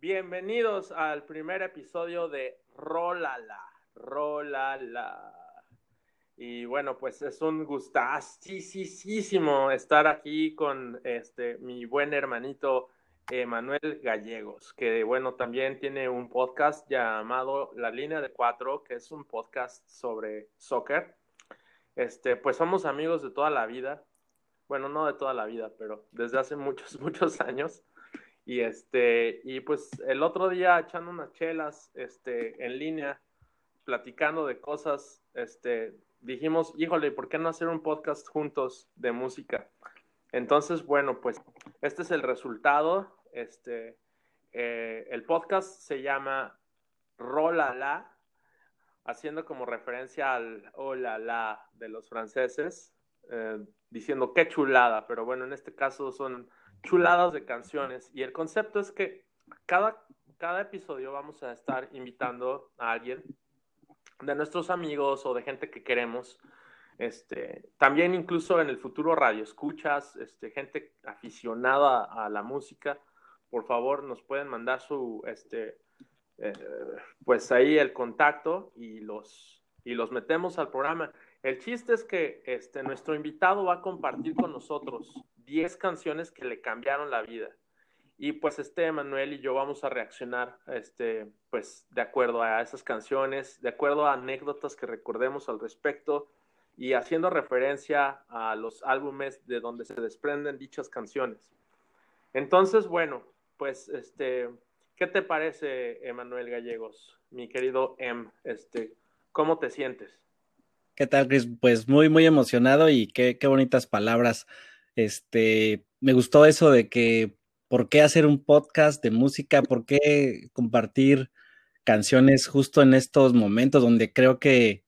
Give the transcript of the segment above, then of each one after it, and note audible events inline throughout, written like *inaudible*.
Bienvenidos al primer episodio de Rolala, Rolala. Y bueno, pues es un gustasísimo estar aquí con este mi buen hermanito Manuel Gallegos, que bueno, también tiene un podcast llamado La Línea de Cuatro, que es un podcast sobre soccer. Este, pues somos amigos de toda la vida. Bueno, no de toda la vida, pero desde hace muchos, *laughs* muchos años. Y este, y pues el otro día echando unas chelas, este, en línea, platicando de cosas, este, dijimos, híjole, ¿por qué no hacer un podcast juntos de música? Entonces, bueno, pues este es el resultado. Este, eh, el podcast se llama Rola La, haciendo como referencia al Hola La de los franceses, eh, diciendo qué chulada, pero bueno, en este caso son chuladas de canciones. Y el concepto es que cada, cada episodio vamos a estar invitando a alguien de nuestros amigos o de gente que queremos. Este, también incluso en el futuro radio escuchas, este, gente aficionada a la música, por favor nos pueden mandar su, este, eh, pues ahí el contacto y los, y los metemos al programa. El chiste es que este, nuestro invitado va a compartir con nosotros 10 canciones que le cambiaron la vida. Y pues este Manuel y yo vamos a reaccionar, este, pues de acuerdo a esas canciones, de acuerdo a anécdotas que recordemos al respecto y haciendo referencia a los álbumes de donde se desprenden dichas canciones. Entonces, bueno, pues este, ¿qué te parece, Emanuel Gallegos, mi querido M? Este, ¿cómo te sientes? ¿Qué tal, Chris? Pues muy, muy emocionado y qué, qué bonitas palabras. Este, me gustó eso de que ¿por qué hacer un podcast de música? ¿Por qué compartir canciones justo en estos momentos donde creo que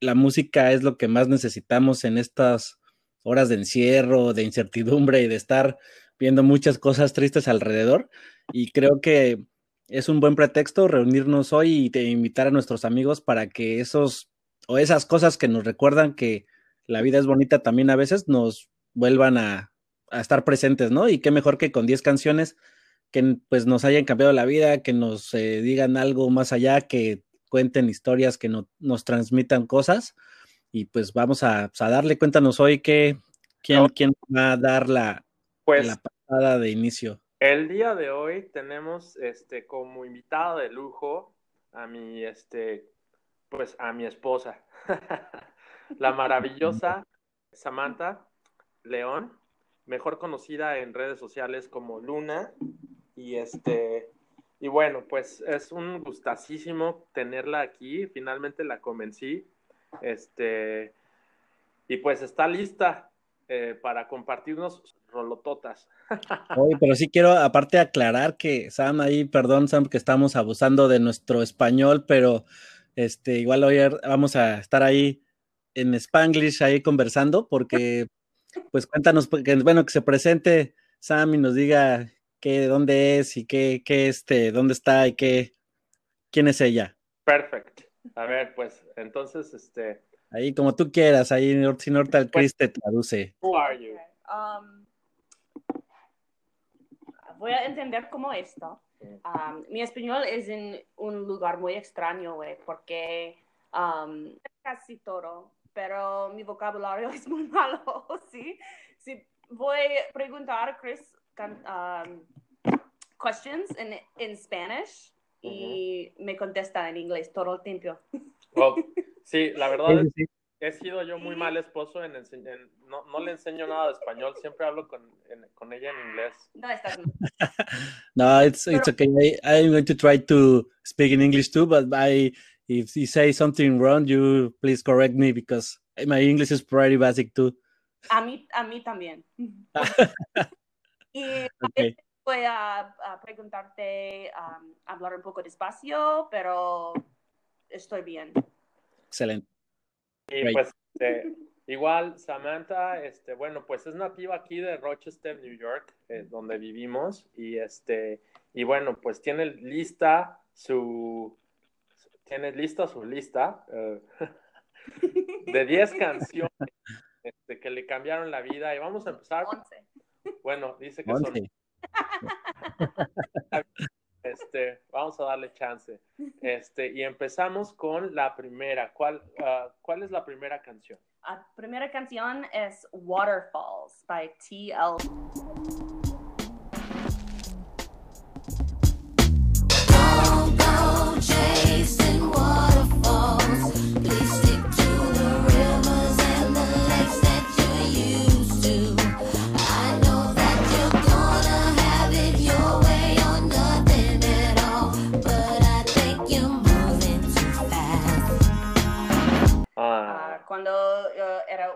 la música es lo que más necesitamos en estas horas de encierro, de incertidumbre y de estar viendo muchas cosas tristes alrededor? Y creo que es un buen pretexto reunirnos hoy y invitar a nuestros amigos para que esos o esas cosas que nos recuerdan que la vida es bonita también a veces nos vuelvan a, a estar presentes, ¿no? Y qué mejor que con 10 canciones que pues nos hayan cambiado la vida, que nos eh, digan algo más allá, que cuenten historias, que no, nos transmitan cosas. Y pues vamos a, pues, a darle, cuéntanos hoy que, quién, quién va a dar la, pues, la pasada de inicio. El día de hoy tenemos este como invitada de lujo a mi este pues a mi esposa, *laughs* la maravillosa *laughs* Samantha León mejor conocida en redes sociales como Luna. Y este, y bueno, pues es un gustasísimo tenerla aquí. Finalmente la convencí. Este, y pues está lista eh, para compartirnos rolototas. *laughs* Oye, pero sí quiero aparte aclarar que Sam ahí, perdón Sam, que estamos abusando de nuestro español, pero este, igual hoy vamos a estar ahí en Spanglish ahí conversando porque pues cuéntanos, pues, bueno, que se presente Sam y nos diga qué, dónde es y qué, qué este, dónde está y qué, quién es ella. Perfecto. A ver, pues, entonces, este. Ahí, como tú quieras, ahí, si Nortal pues, Chris te traduce. Who are you? Um, voy a entender cómo esto. Um, mi español es en un lugar muy extraño, güey, porque um, casi todo pero mi vocabulario *laughs* es muy malo, *laughs* ¿sí? Si voy a preguntar a Chris um, questions en, en Spanish y me contesta en inglés todo el tiempo. *laughs* sí, la verdad es que he sido yo muy mal esposo en, en no, no, le enseño nada de español, siempre hablo con, en, con ella en inglés. No, estás no, it's, it's okay. I, I'm going to try to speak in English too, but I if you say something wrong, you please correct me because my English is pretty basic too. A mí, a mí también. *laughs* y okay. voy a, a preguntarte, um, hablar un poco despacio, pero estoy bien. Excelente. Y pues, este, igual, Samantha, este, bueno, pues es nativa aquí de Rochester, New York, eh, donde vivimos, y este, y bueno, pues tiene lista su tienes lista su lista uh, *laughs* de 10 canciones este, que le cambiaron la vida y vamos a empezar. 11. Bueno, dice que 11. son. *laughs* Este, vamos a darle chance. Este, y empezamos con la primera. ¿Cuál, uh, ¿cuál es la primera canción? La primera canción es Waterfalls by TL.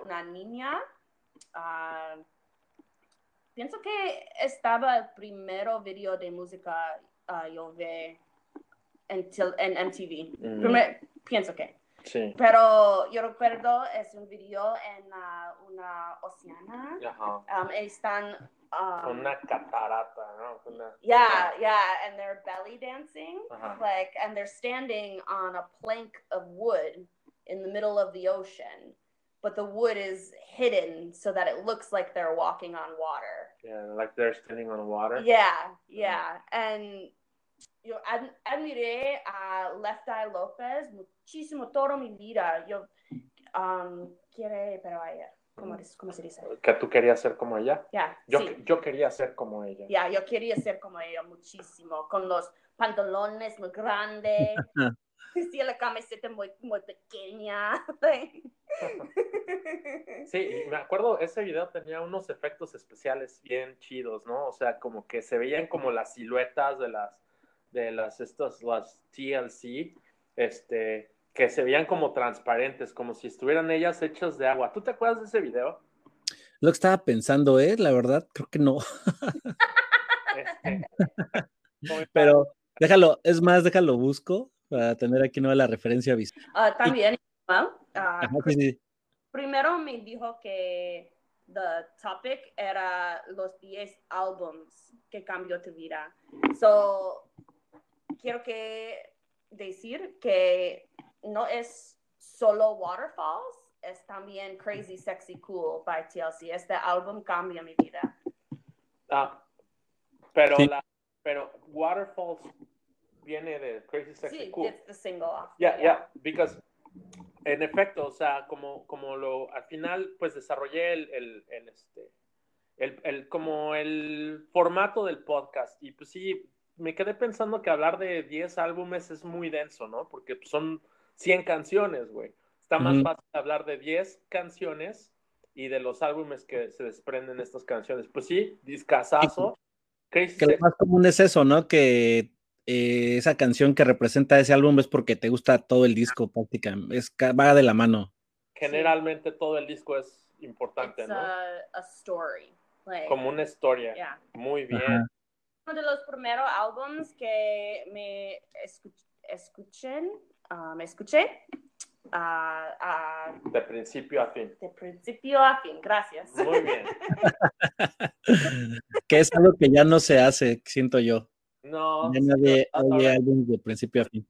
Una niña, ah, pienso que estaba el primero video de música ah, yo vi en, en MTV. Mm. Primer- pienso que. sí. Pero yo recuerdo es un video en ah, una oceana. Ajá. Um, están. um, Con una catarata, ¿no? Con una- Yeah, yeah, and they're belly dancing, Ajá. like, and they're standing on a plank of wood in the middle of the ocean, but the wood is hidden so that it looks like they're walking on water. Yeah, like they're standing on water. Yeah, yeah, and yo ad- admiré a Left Eye López muchísimo toda mi vida. Yo um, quiere, pero ayer, ¿cómo, dis- cómo se dice? Que tú querías ser como ella. Yeah, Yo, sí. yo quería ser como ella. Ya, yo quería ser como ella muchísimo, con los pantalones muy grandes, *laughs* sí, la camiseta muy, muy pequeña. Sí, y me acuerdo, ese video tenía unos efectos especiales bien chidos, ¿no? O sea, como que se veían como las siluetas de las, de las, estos, las TLC, este, que se veían como transparentes, como si estuvieran ellas hechas de agua. ¿Tú te acuerdas de ese video? Lo que estaba pensando, ¿eh? La verdad, creo que no. Este, *laughs* Pero déjalo, es más, déjalo busco para tener aquí nueva la referencia visual. Ah, también, ah, ah, Ajá, sí, sí. primero me dijo que the topic era los 10 álbums que cambió tu vida. So, quiero que decir que no es solo Waterfalls, es también Crazy Sexy Cool by TLC. Este álbum cambia mi vida. Ah, pero, Sí. la, pero Waterfalls viene de Crazy Sexy Sí, Cool. it's the single. off. Yeah, yeah, because en efecto, o sea, como, como lo, al final, pues desarrollé el, el, el, este, el, el, como el formato del podcast y pues sí, me quedé pensando que hablar de 10 álbumes es muy denso, ¿no? Porque pues, son 100 canciones, güey. Está más Ujú. fácil hablar de 10 canciones y de los álbumes que se desprenden de estas canciones. Pues sí, discazazo. Crazy Que lo más común es eso, ¿no? Que eh, esa canción que representa ese álbum es porque te gusta todo el disco prácticamente. Es, va de la mano. generalmente todo el disco es importante, It's ¿no? a, a story. Like, Como una historia. yeah. Muy bien. Ajá. uno de los primeros álbums que me escu- escuchen, ah, me escuché ah, ah, De principio a fin. de principio a fin. Gracias. Muy bien. *laughs* que es algo que ya no se hace, siento yo. No, oye álbumes de principio a fin.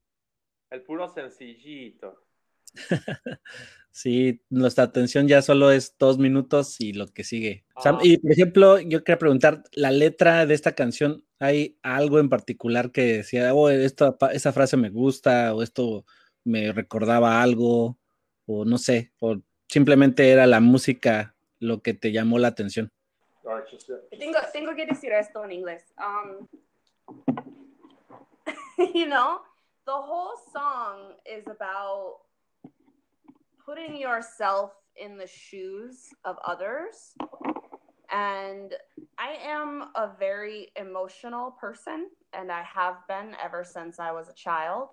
el puro sencillito. *laughs* Sí, nuestra atención ya solo es dos minutos y lo que sigue. Sam, Ah. y por ejemplo, yo quería preguntar, la letra de esta canción, ¿hay algo en particular que decía, oh, esta, esa frase me gusta, o esto me recordaba algo, o no sé, o simplemente era la música lo que te llamó la atención? Tengo, tengo que decir esto en inglés. Um, *laughs* you know, the whole song is about putting yourself in the shoes of others. And I am a very emotional person, and I have been ever since I was a child.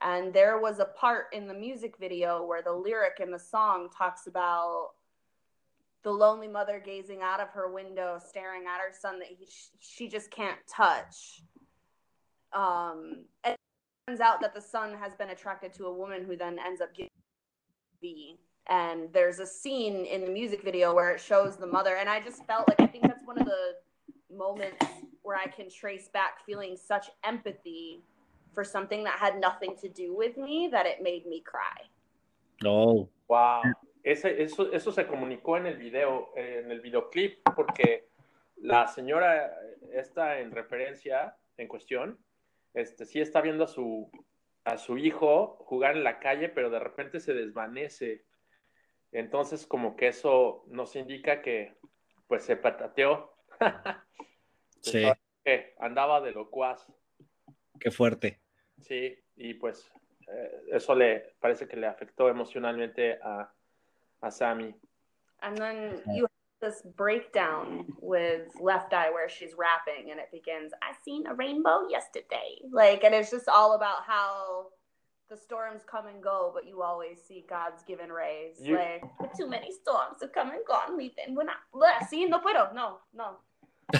And there was a part in the music video where the lyric in the song talks about the lonely mother gazing out of her window, staring at her son that he, she just can't touch. Um, and it turns out that the son has been attracted to a woman who then ends up getting B. And there's a scene in the music video where it shows the mother, and I just felt like I think that's one of the moments where I can trace back feeling such empathy for something that had nothing to do with me that it made me cry. Oh, Wow. Ese, eso, eso se comunicó en el video, en el videoclip, porque la señora esta en referencia, en cuestión, este, sí está viendo a su, a su hijo jugar en la calle, pero de repente se desvanece. Entonces, como que eso nos indica que, pues, se patateó. *laughs* Sí, que andaba de locuaz. qué fuerte. Sí, y pues eh, eso le parece que le afectó emocionalmente a, a Sammy. And then you this breakdown with Left Eye where she's rapping and it begins, I seen a rainbow yesterday. Like, and it's just all about how the storms come and go, but you always see God's given rays. You- like, too many storms have come and gone, leaving when I, Bleh, sí, no puedo, no, no. *laughs*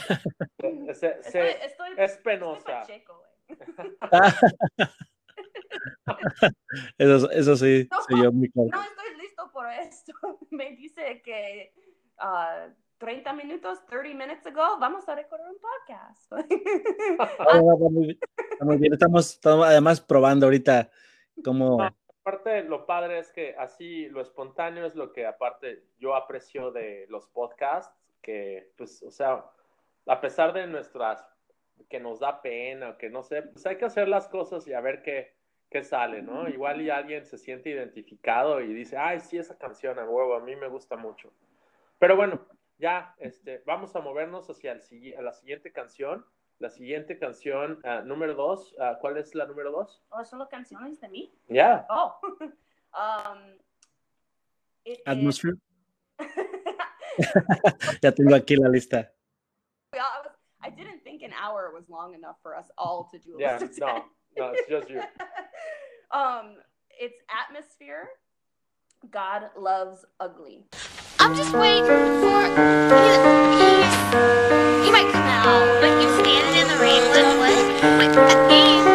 Se- se- Estoy, estoy, es penosa. Eh. *laughs* Eso, eso sí, *laughs* No. soy yo muy claro. No estoy listo por esto. Me dice que ah, 30 minutos, 30 minutes ago, vamos a recordar un podcast. *laughs* Ah, va, va muy bien, está muy bien. Estamos, estamos además probando ahorita cómo. Aparte, lo padre es que así lo espontáneo es lo que aparte yo aprecio de los podcasts, que pues, o sea, a pesar de nuestras, que nos da pena o que no sé, pues hay que hacer las cosas y a ver qué, qué sale, ¿no? Igual y alguien se siente identificado y dice, ay, sí, esa canción a huevo, a mí me gusta mucho. Pero bueno, ya, este, vamos a movernos hacia el, a la siguiente canción. La siguiente canción, ah, número dos, ah, ¿cuál es la número dos? ¿O solo canciones de mí? Ya. Oh. *laughs* um, Atmosphere. *laughs* Ya tengo aquí la lista. Yeah, I, didn't think an hour was long enough for us all to do a Yeah, list no, 10. no, it's just you. *laughs* um, it's atmosphere. God loves ugly. I'm just waiting for he, he, might come out. Like you standing in the rain with what? Wait, I think.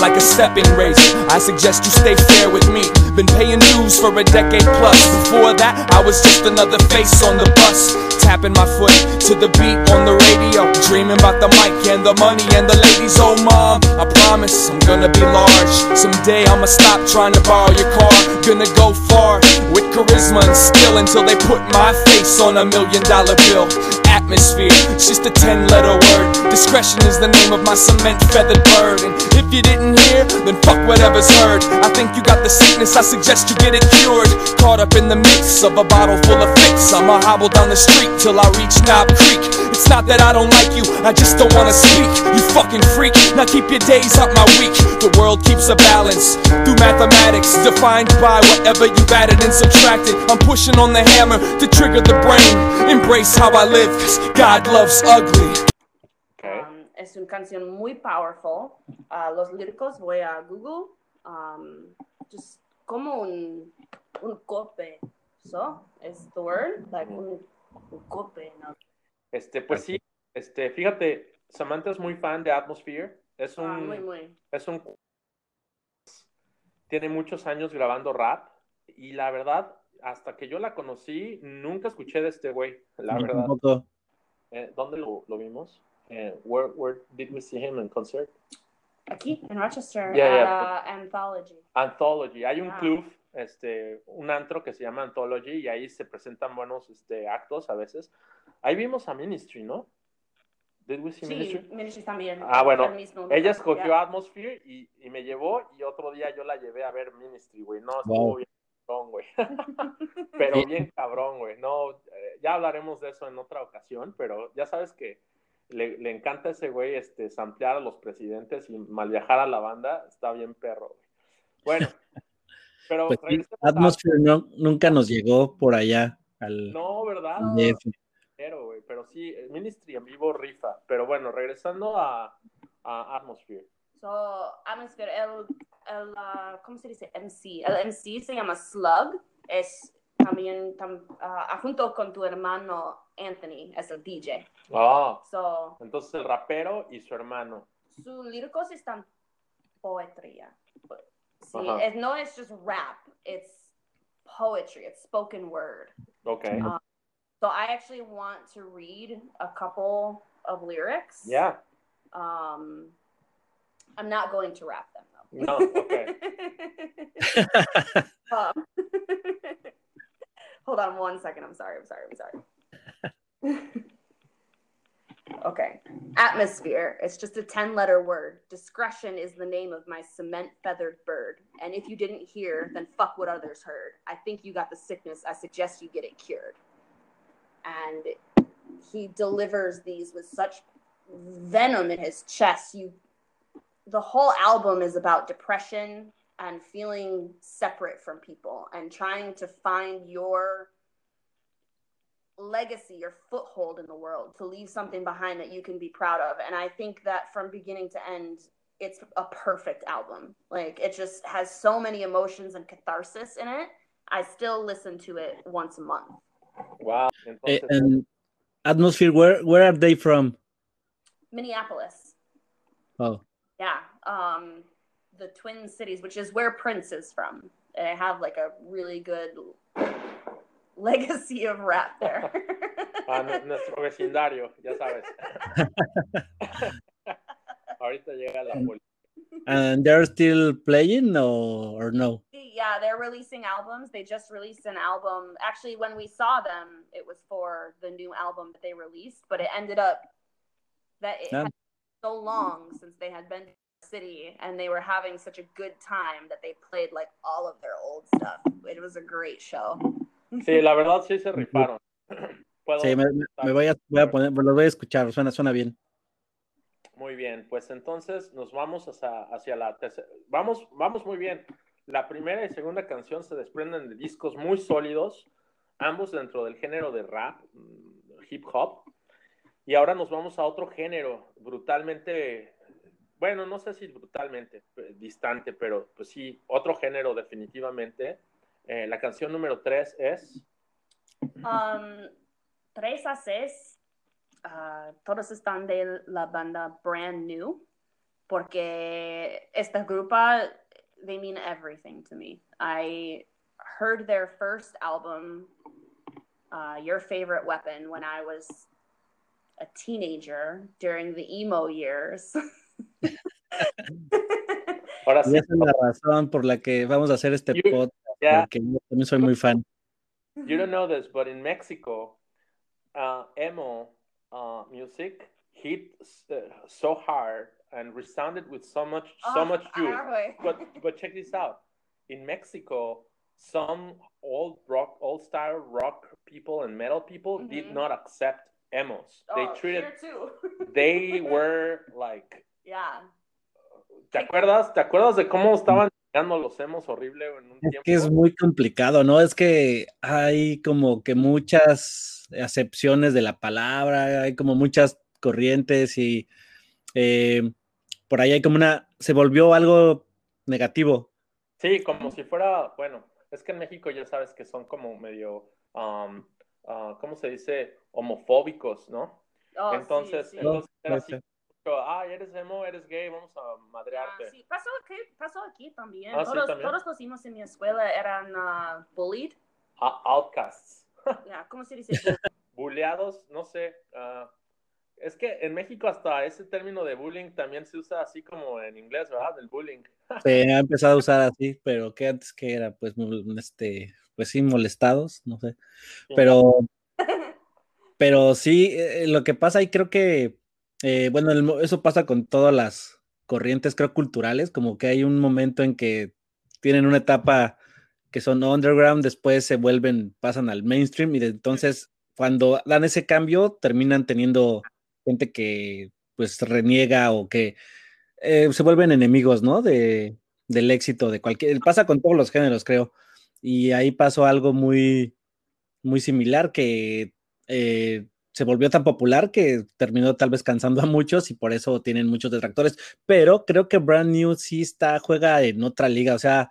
Like a stepping razor. I suggest you stay fair with me. Been paying dues for a decade plus. Before that, I was just another face on the bus. Tapping my foot to the beat on the radio. Dreaming about the mic and the money and the ladies. Oh, mom, I promise I'm gonna be large. Someday I'ma stop trying to borrow your car. Gonna go far with charisma and skill until they put my face on a million dollar bill. Atmosphere, it's just a 10 letter word. Discretion is the name of my cement feathered bird. And if you didn't hear, then fuck whatever's heard. I think you got the sickness, I suggest you get it cured. Caught up in the mix of a bottle full of fix. I'ma hobble down the street till I reach Knob Creek. It's not that I don't like you, I just don't wanna speak. You fucking freak, now keep your days out my week. The world keeps a balance through mathematics, defined by whatever you've added and subtracted. I'm pushing on the hammer to trigger the brain. Embrace how I live, cause God loves ugly. Okay. Um, es una canción muy powerful. Uh, los líricos voy a Google. Um, just como un, un golpe. So, is the word? Like un, un golpe. ¿no? Este, pues sí, este, fíjate, Samantha es muy fan de Atmosphere. Es un, Ah, muy, muy. es un, tiene muchos años grabando rap y la verdad, hasta que yo la conocí, nunca escuché de este güey, la verdad. tampoco. Eh, ¿Dónde lo, lo vimos? Eh, where, where did we see him in concert? Aquí, en Rochester, Yeah, yeah, uh, Anthology. Anthology. Hay un Ah. club, este, un antro que se llama Anthology y ahí se presentan buenos este, actos a veces. Ahí vimos a Ministry, ¿no? Did we see Sí, Ministry? Ministry también. Ah, bueno, El mismo, ¿no? Ella escogió Yeah. Atmosphere y, y me llevó y otro día yo la llevé a ver Ministry, güey. No, estuvo Wow. bien güey. *laughs* pero bien cabrón, güey. No, eh, ya hablaremos de eso en otra ocasión, pero ya sabes que le, le encanta a ese güey este, samplear a los presidentes y mal viajar a la banda. Está bien perro, güey. Bueno, *laughs* pero Pues sí, regresemos a- Atmosphere no- nunca nos llegó por allá al No, ¿verdad? Pero, güey, pero sí, eh, Ministry en vivo rifa. Pero bueno, regresando a, a Atmosphere. So, Atmosphere, el, el uh, ¿cómo se dice? MC. El MC se llama Slug. Es también, tam- uh, junto con tu hermano Anthony, es el DJ. Ah, So, entonces el rapero y su hermano. sus líricos están poetría. Sí, Ajá. es, no es just rap, it's poetry, it's spoken word. Ok. Um, So I actually want to read a couple of lyrics. Yeah. Um, I'm not going to wrap them though. No, okay. *laughs* *laughs* Um, *laughs* hold on one second. I'm sorry. I'm sorry. I'm sorry. okay. Atmosphere. It's just a 10 letter word. Discretion is the name of my cement feathered bird. And if you didn't hear, then fuck what others heard. I think you got the sickness. I suggest you get it cured. And he delivers these with such venom in his chest. You the whole album is about depression and feeling separate from people and trying to find your legacy, your foothold in the world, to leave something behind that you can be proud of. And I think that from beginning to end, it's a perfect album. Like it just has so many emotions and catharsis in it. I still listen to it once a month. Wow. And Atmosphere, where where are they from? Minneapolis. Oh, Yeah. Um, the Twin Cities, which is where Prince is from. They have like a really good *laughs* legacy of rap there. a nu- nuestro vecindario, ya sabes. *laughs* Ahorita llega la policía. and they're still playing or, or no? yeah, they're releasing albums. They just released an album. Actually, when we saw them, it was for the new album that they released, but it ended up that it Yeah. So long since they had been to the city and they were having such a good time that they played like all of their old stuff. It was a great show. Sí, la verdad sí se rifaron. *laughs* Puedo- Sí, me, me- voy, a, voy a poner, los voy a escuchar, suena, suena bien. Muy bien, pues entonces nos vamos hacia, hacia la tercera. Vamos, vamos muy bien. La primera y segunda canción se desprenden de discos muy sólidos, ambos dentro del género de rap, mm, hip hop. Y ahora nos vamos a otro género brutalmente, bueno, no sé si brutalmente eh, distante, pero pues sí, otro género definitivamente. Eh, la canción número tres es Um, 3 a 6, uh, todos están de la banda Brand New, porque esta grupa, they mean everything to me. I heard their first album, uh, Your Favorite Weapon, when I was a teenager during the emo years. *laughs* ahora sí, Y esa es la razón por la que vamos a hacer este You- podcast, ya. porque yo también soy muy fan. You don't know this, but in Mexico, uh, emo uh, music hit uh, so hard and resounded with so much, so Ah, much juice. arre. But but check this out. In Mexico, some old rock, old style rock people and metal people did Mhm. not accept emos. They Oh, treated. here too. *laughs* They were like. yeah. ¿Te acuerdas? ¿Te acuerdas de cómo estaban llegando los emos horrible en un Es tiempo? que es muy complicado, ¿no? Es que hay como que muchas acepciones de la palabra, hay como muchas corrientes y eh, por ahí hay como una, se volvió algo negativo. Sí, como si fuera, bueno, es que en México ya sabes que son como medio, um, ah, ¿cómo se dice? Homofóbicos, ¿no? Oh, entonces, sí. entonces era así, ay, eres emo, eres gay, vamos a Ah, madrearte. sí, pasó aquí, pasó aquí también. Ah, sí, todos, también. todos los hijos en mi escuela eran ah, bullied. Outcasts, *laughs* Ya, ¿Cómo se dice? *laughs* bulleados, no sé. ah, es que en México hasta ese término de bullying también se usa así como en inglés, ¿verdad? El bullying. Se ha *laughs* empezado a usar así, pero que antes que era, pues, mol- este, pues sí, molestados, no sé. Pero, *laughs* pero sí, eh, lo que pasa ahí creo que, eh, bueno, el eso pasa con todas las corrientes, creo, culturales, como que hay un momento en que tienen una etapa que son underground, después se vuelven, pasan al mainstream y de entonces cuando dan ese cambio terminan teniendo gente que pues reniega o que eh, se vuelven enemigos, ¿no? De, del éxito de cualquier, pasa con todos los géneros, creo. Y ahí pasó algo muy, muy similar que eh, se volvió tan popular que terminó tal vez cansando a muchos y por eso tienen muchos detractores. Pero creo que Brand New sí está, juega en otra liga, o sea,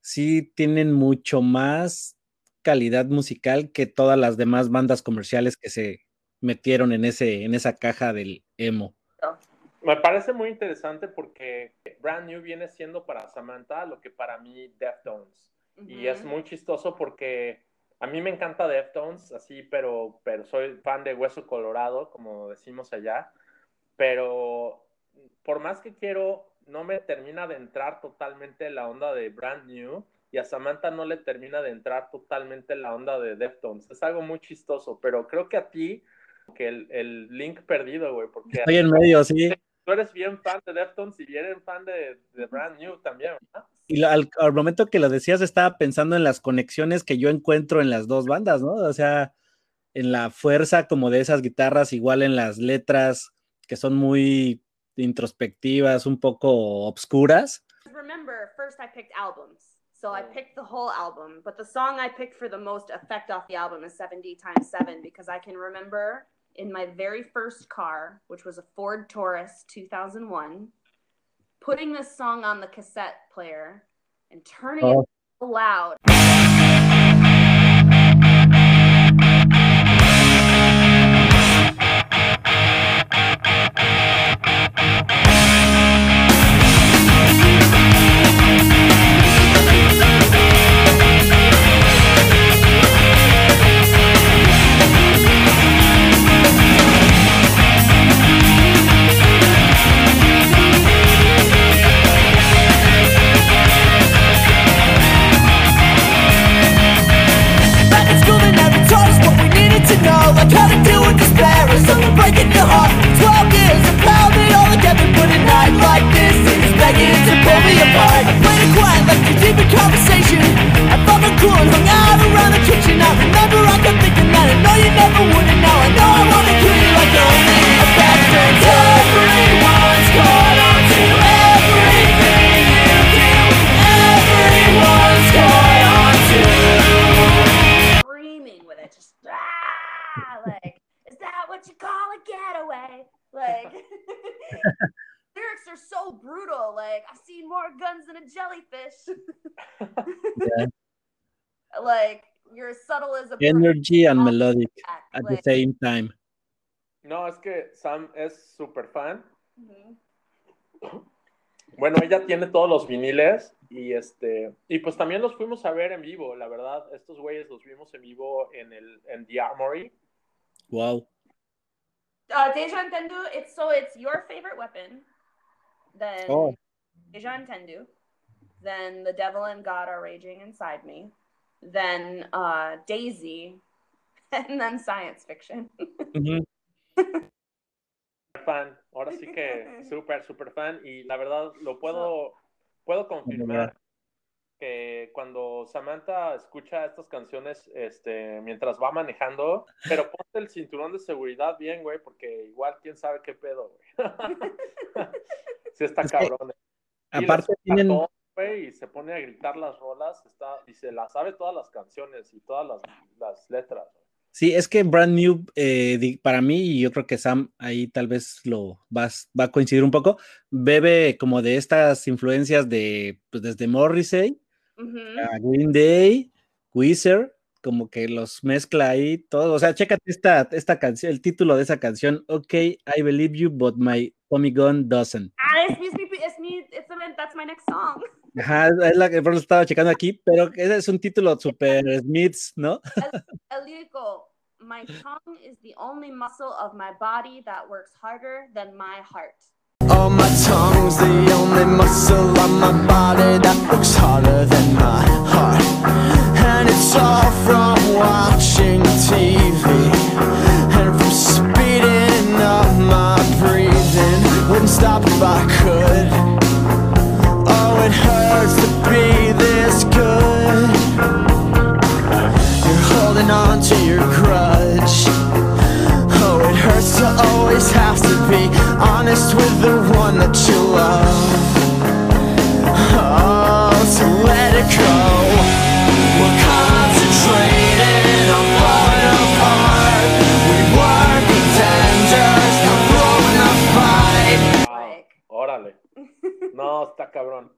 sí tienen mucho más calidad musical que todas las demás bandas comerciales que se metieron en ese, en esa caja del emo. Me parece muy interesante porque Brand New viene siendo para Samantha lo que para mí Deftones. Y es muy chistoso porque a mí me encanta Deftones, así, pero, pero soy fan de Hueso Colorado, como decimos allá. Pero por más que quiero, no me termina de entrar totalmente la onda de Brand New. Y a Samantha no le termina de entrar totalmente la onda de Deftones. Es algo muy chistoso, pero creo que a ti, que el, el link perdido, güey, porque Estoy en medio, sí. tú eres bien fan de Deftones y bien fan de, de Brand New también, ¿verdad? Y lo- al, al momento que lo decías, estaba pensando en las conexiones que yo encuentro en las dos bandas, ¿no? O sea, en la fuerza como de esas guitarras, igual en las letras que son muy introspectivas, un poco obscuras. Remember, first I picked albums. So I picked the whole album, but the song I picked for the most effect off the album is 70 times 7 because I can remember in my very first car, which was a Ford Taurus 2001, putting this song on the cassette player and turning Oh. it loud. Like a deep in conversation. I found my cool and hung out around the kitchen. I remember I kept thinking that I know you never would And now I know I wanna kill you like only a bastard. Everyone's caught on to everything you do. Everyone's caught on to screaming with it, just ah, like, is that what you call a getaway? Like, *laughs* *laughs* so brutal. Like, I've seen more guns than a jellyfish. *laughs* Like, you're as subtle as a Energy and melodic at the same time. No, es que Sam es súper fan. mhm. *clears throat* Bueno, ella tiene todos los viniles y este y pues también los fuimos a ver en vivo, la verdad. Estos güeyes los vimos en vivo en el en The Armory. Wow. Uh, Deja Entendu, it's so it's your favorite weapon, then Oh. Deja Entendu, then The Devil and God Are Raging Inside Me, then uh, Daisy, *laughs* and then Science Fiction. Ujú. *laughs* Fan, ahora sí que *laughs* súper súper fan y la verdad lo puedo puedo confirmar que cuando Samantha escucha estas canciones este mientras va manejando, pero ponte el cinturón de seguridad bien, güey, porque igual quién sabe qué pedo, güey. Sí está Es que, cabrón. Y Aparte le tienen, güey, y se pone a gritar las rolas, está, y se las sabe todas las canciones y todas las, las letras. sí, es que Brand New, eh, para mí, y yo creo que Sam ahí tal vez lo vas, va a coincidir un poco, bebe como de estas influencias de, pues desde Morrissey, Mhm. a Green Day, Weezer, como que los mezcla ahí todo. O sea, chécate esta, esta canción, el título de esa canción, OK, I believe you, but my Tommy gun doesn't. Ah, it's me, it's me, it's the, that's my next song. Ajá, es la que por eso estaba checando aquí, pero ese es un título super Smiths, ¿no? El lyrical, my tongue is the only muscle of my body that works harder than my heart. Oh, my tongue's the only muscle on my body that works harder than my heart. And it's all from watching TV Wouldn't stop if I could. Oh, it hurts to be this good. You're holding on to your grudge. Oh, it hurts to always have to be honest with the one that you love. Oh, to let it go. No, está cabrón.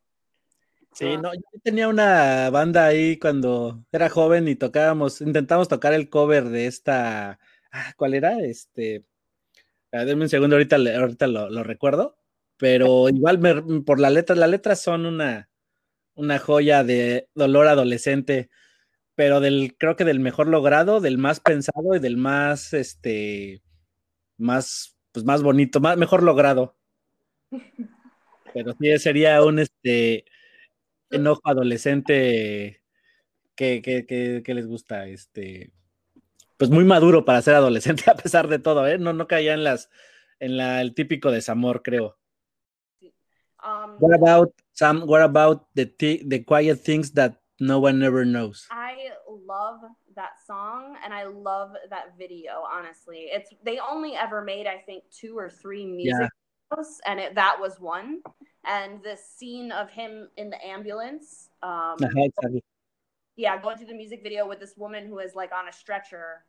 Sí, no, yo tenía una banda ahí cuando era joven y tocábamos, intentamos tocar el cover de esta, ah, ¿cuál era? Este, Ah, Denme un segundo, ahorita, ahorita lo, lo recuerdo. Pero igual me- por la letra, las letras son una, una joya de dolor adolescente, pero del, creo que del mejor logrado, del más pensado y del más, este, más, pues más bonito, más, mejor logrado. *laughs* Pero sí, sería un, este, enojo adolescente que, que, que, que les gusta, este, pues muy maduro para ser adolescente *laughs* a pesar de todo, ¿eh? No, no caía en las, en la, el típico desamor, creo. Um, What about Sam? What about the thi- the quiet things that no one ever knows? I love that song and I love that video. Honestly, it's they only ever made I think two or three music videos, and it, that was one. And the scene of him in the ambulance, um, Ajá, exacto. yeah, going through the music video with this woman who is like on a stretcher,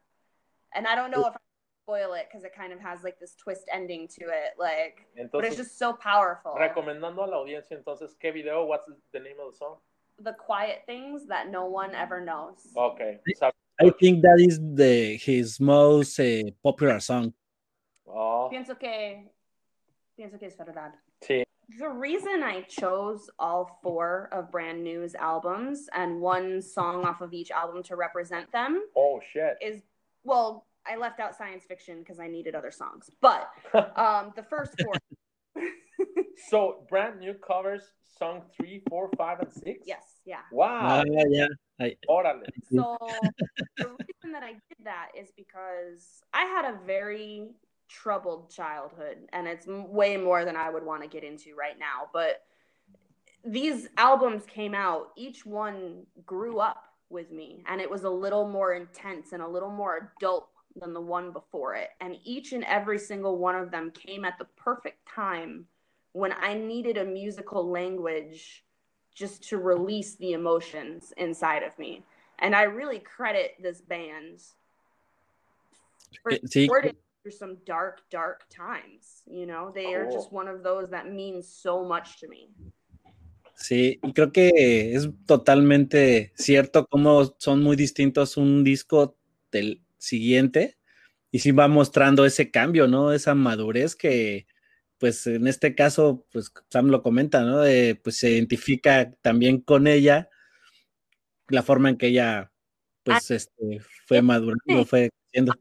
and I don't know if I spoil it because it kind of has like this twist ending to it, like, but it's just so powerful. recomendando a la audiencia, entonces, ¿qué video? What's the name of the song? The quiet things that no one ever knows. Ok. I think that is the his most uh, popular song. Oh, Pienso que, pienso que es verdad. sí. The reason I chose all four of Brand New's albums and one song off of each album to represent them Oh, shit. is well, I left out science fiction because I needed other songs. But *laughs* um, the first four, *laughs* so, brand new covers song three, four, five, and six? yes, yeah. Wow. Ah, yeah. I, Órale. So the reason that I did that is because I had a very troubled childhood, and it's m- way more than I would want to get into right now. But these albums came out, each one grew up with me, and it was a little more intense and a little more adult than the one before it. And each and every single one of them came at the perfect time when I needed a musical language just to release the emotions inside of me. And I really credit this band for through some dark, dark times. You know, they are just Cool. one of those that means so much to me. Sí, y creo que es totalmente cierto cómo son muy distintos un disco del siguiente y sí va mostrando ese cambio, ¿no? Esa madurez que, pues en este caso, pues Sam lo comenta, ¿no? De, pues se identifica también con ella, la forma en que ella, pues, este, fue madurando, fue creciendo.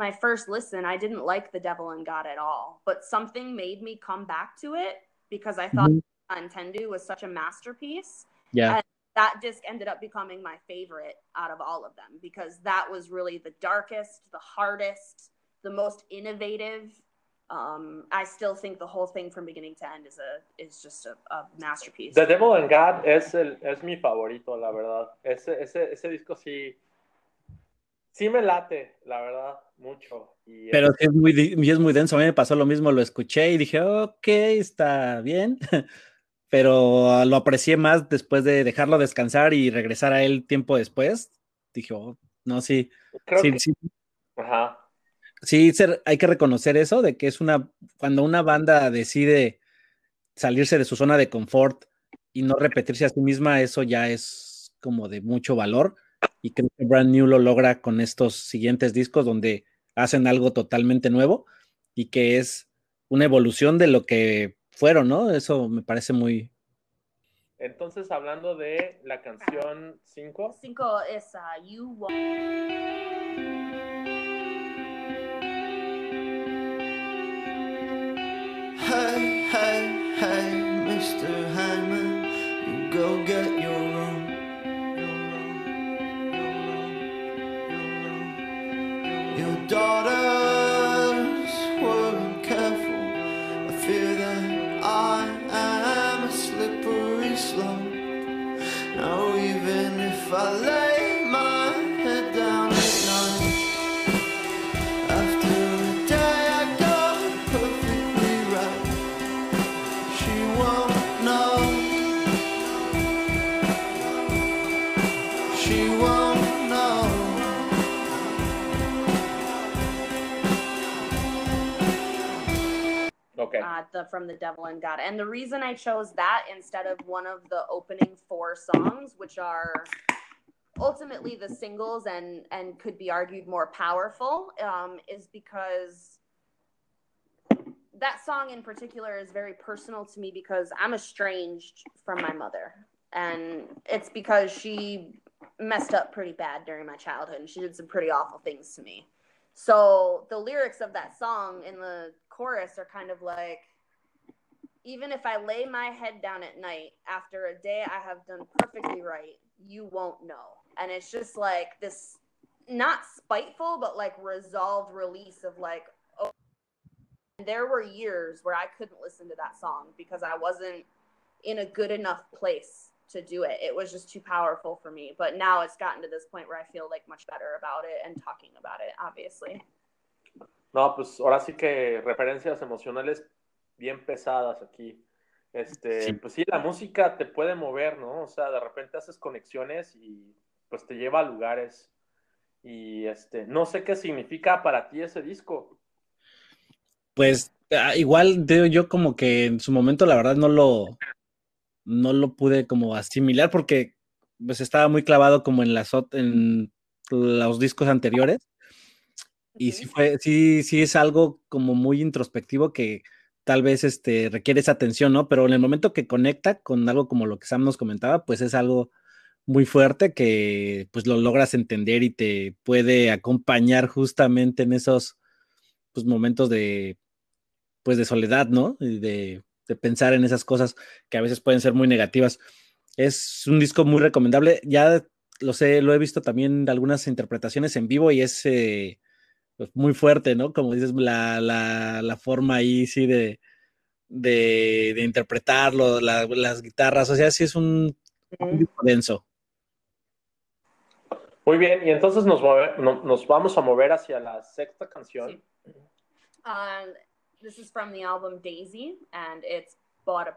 My first listen, I didn't like The Devil and God at all, but something made me come back to it because I thought Ujú, Nintendo was such a masterpiece. Ya, that disc ended up becoming my favorite out of all of them because that was really the darkest, the hardest, the most innovative. Um, I still think the whole thing from beginning to end is a is just a, a masterpiece. The Devil and God es, el, es mi favorito, la verdad. Ese, ese, ese disco sí, sí me late, la verdad, mucho. Y, pero es muy, es muy denso. A mí me pasó lo mismo, lo escuché y dije, ok, está bien, *laughs* pero ah, lo aprecié más después de dejarlo descansar y regresar a él tiempo después. Dije, oh, no, sí, creo sí, que, sí, ajá, sí, hay que reconocer eso, de que es una, cuando una banda decide salirse de su zona de confort y no repetirse a sí misma, eso ya es como de mucho valor. Y creo que Brand New lo logra con estos siguientes discos donde hacen algo totalmente nuevo y que es una evolución de lo que fueron, ¿no? Eso me parece muy... entonces hablando de la canción 5, Cinco is uh, you. Hey, hey, hey, Mr. Hyman, you go get. Your if I lay my head down at night. After a day I got perfectly right She won't know She won't know ok. uh, the from the devil and god and the reason i chose that instead of one of the opening four songs which are ultimately the singles and and could be argued more powerful um, is because that song in particular is very personal to me because I'm estranged from my mother. And it's because she messed up pretty bad during my childhood and she did some pretty awful things to me. So the lyrics of that song in the chorus are kind of like even if I lay my head down at night after a day I have done perfectly right, you won't know. And it's just like this not spiteful, but like resolved release of like, oh, there were years where I couldn't listen to that song because I wasn't in a good enough place to do it. It was just too powerful for me. But now it's gotten to this point where I feel like much better about it and talking about it, obviously. No, pues ahora sí que referencias emocionales bien pesadas aquí. Este, Sí. pues sí, la música te puede mover, ¿no? O sea, de repente haces conexiones y pues te lleva a lugares. Y este, no sé qué significa para ti ese disco. Pues ah, igual yo como que en su momento la verdad no lo no lo pude como asimilar porque pues estaba muy clavado como en las en los discos anteriores y sí fue sí sí es algo como muy introspectivo que tal vez este requiere esa atención, ¿no? Pero en el momento que conecta con algo como lo que Sam nos comentaba, pues es algo muy fuerte que pues lo logras entender y te puede acompañar justamente en esos pues momentos de pues de soledad, ¿no? Y de, de pensar en esas cosas que a veces pueden ser muy negativas. Es un disco muy recomendable. Ya lo sé, lo he visto también de algunas interpretaciones en vivo y es eh, pues, muy fuerte, ¿no? Como dices, la, la, la forma ahí, sí, de, de, de interpretarlo, la- las guitarras, o sea, sí es un, un disco denso. Muy bien, y entonces nos, move- no- nos vamos a mover hacia la sexta canción. Um, this is from the album Daisy, and it's Bought a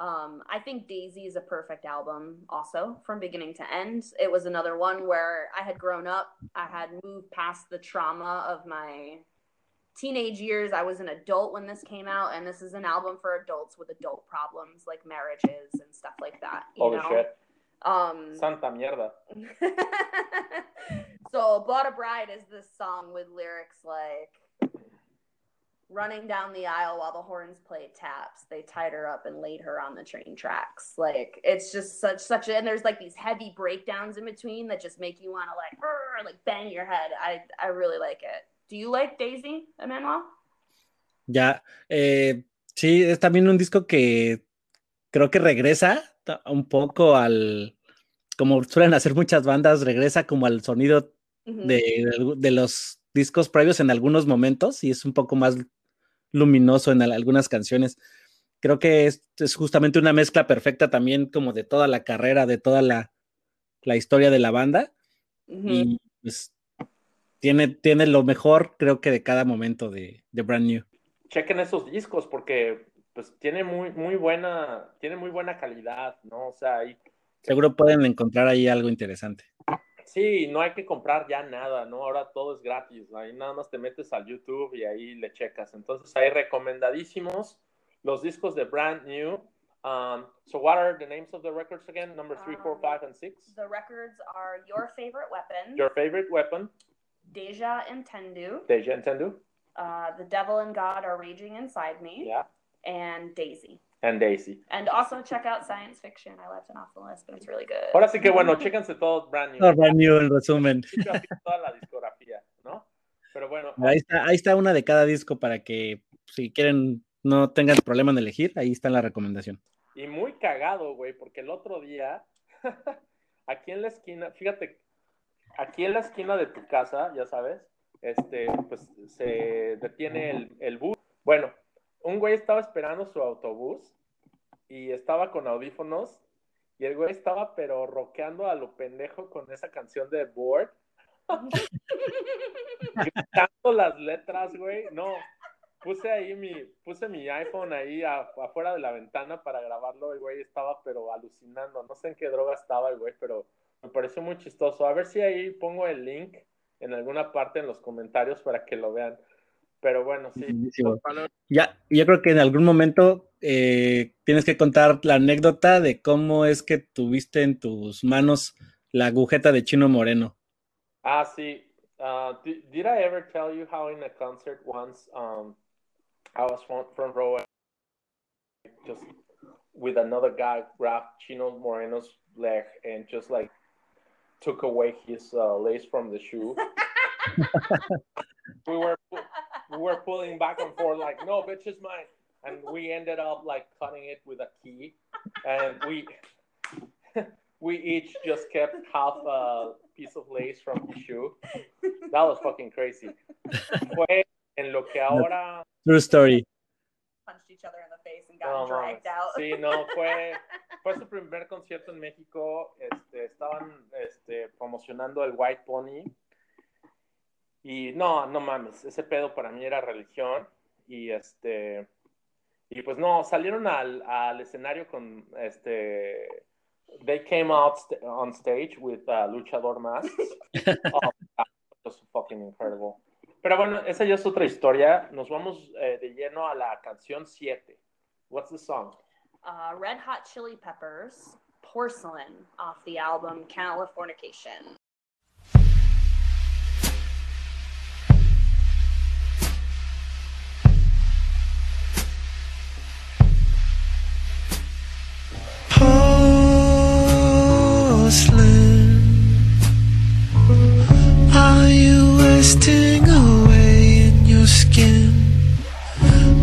Um, I think Daisy is a perfect album, also from beginning to end. It was another one where I had grown up, I had moved past the trauma of my teenage years. I was an adult when this came out, and this is an album for adults with adult problems like marriages and stuff like that. You Holy know, shit. um, Santa mierda. *laughs* so Bought a Bride is this song with lyrics like running down the aisle while the horns played taps. They tied her up and laid her on the train tracks. Like it's just such such a, and there's like these heavy breakdowns in between that just make you want to like like bang your head. I i really like it. Do you like daisy emmanuel Ya, eh, sí, es también un disco que creo que regresa un poco al, como suelen hacer muchas bandas, regresa como al sonido de, de- de los discos previos en algunos momentos y es un poco más luminoso en al- algunas canciones. Creo que es, es justamente una mezcla perfecta también como de toda la carrera, de toda la, la historia de la banda y pues tiene, tiene lo mejor creo que de cada momento de, de Brand New. Chequen esos discos porque pues tiene muy, muy buena, tiene muy buena calidad, ¿no? O sea, ahí Seguro pueden encontrar ahí algo interesante. Sí, no hay que comprar ya nada, ¿no? Ahora todo es gratis, ahí nada más te metes al YouTube y ahí le checas. Entonces, ahí recomendadísimos los discos de Brand New. Um, so, what are the names of the records again? Number three, four, Um, five, and six. the records are your favorite weapon Your favorite weapon, deja intendu Deja Entendu, uh, the devil and god are raging inside me yeah, and daisy and Daisy. And also check out science fiction. I left it off the list, but it's really good. Ahora sí que bueno, *laughs* chéquense todo Brand New. No, Brand New en resumen. Toda la discografía, ¿no? Pero bueno, Ahí está, ahí está una de cada disco para que si quieren no tengan problema en elegir, ahí está la recomendación. Y muy cagado, güey, porque el otro día, *laughs* aquí en la esquina, fíjate, aquí en la esquina de tu casa, ya sabes, este, pues se detiene el, el bus. Bueno, un güey estaba esperando su autobús y estaba con audífonos y el güey estaba pero rockeando a lo pendejo con esa canción de Board. *laughs* Gritando las letras, güey. No, puse ahí mi, puse mi iPhone ahí a- afuera de la ventana para grabarlo. El güey estaba pero alucinando. No sé en qué droga estaba el güey, pero me pareció muy chistoso. A ver si ahí pongo el link en alguna parte en los comentarios para que lo vean. Pero bueno, sí. Ya, yo creo que en algún momento eh, tienes que contar la anécdota de cómo es que tuviste en tus manos la agujeta de Chino Moreno. Ah, sí. Uh, did, did I ever tell you how in a concert once um, I was front, front row just with another guy grabbed Chino Moreno's leg and just like took away his uh, lace from the shoe. *laughs* we were we were pulling back and forth like no bitch is mine and we ended up like cutting it with a key and we *laughs* we each just kept half a piece of lace from his shoe that was fucking crazy fue en lo que ahora True story. Punched each other in the face and got no, dragged mames. out. sí no fue fue su primer concierto en México este estaban este promocionando el White Pony y no, no mames, ese pedo para mí era religión y este y pues no, salieron al, al escenario con este they came out st- on stage with uh, luchador masks. *laughs* oh, that was fucking incredible. Pero bueno, esa ya es otra historia. Nos vamos eh, de lleno a la canción 7. What's the song? Uh, Red Hot Chili Peppers, Porcelain, off the album Californication. Wasting away in your skin?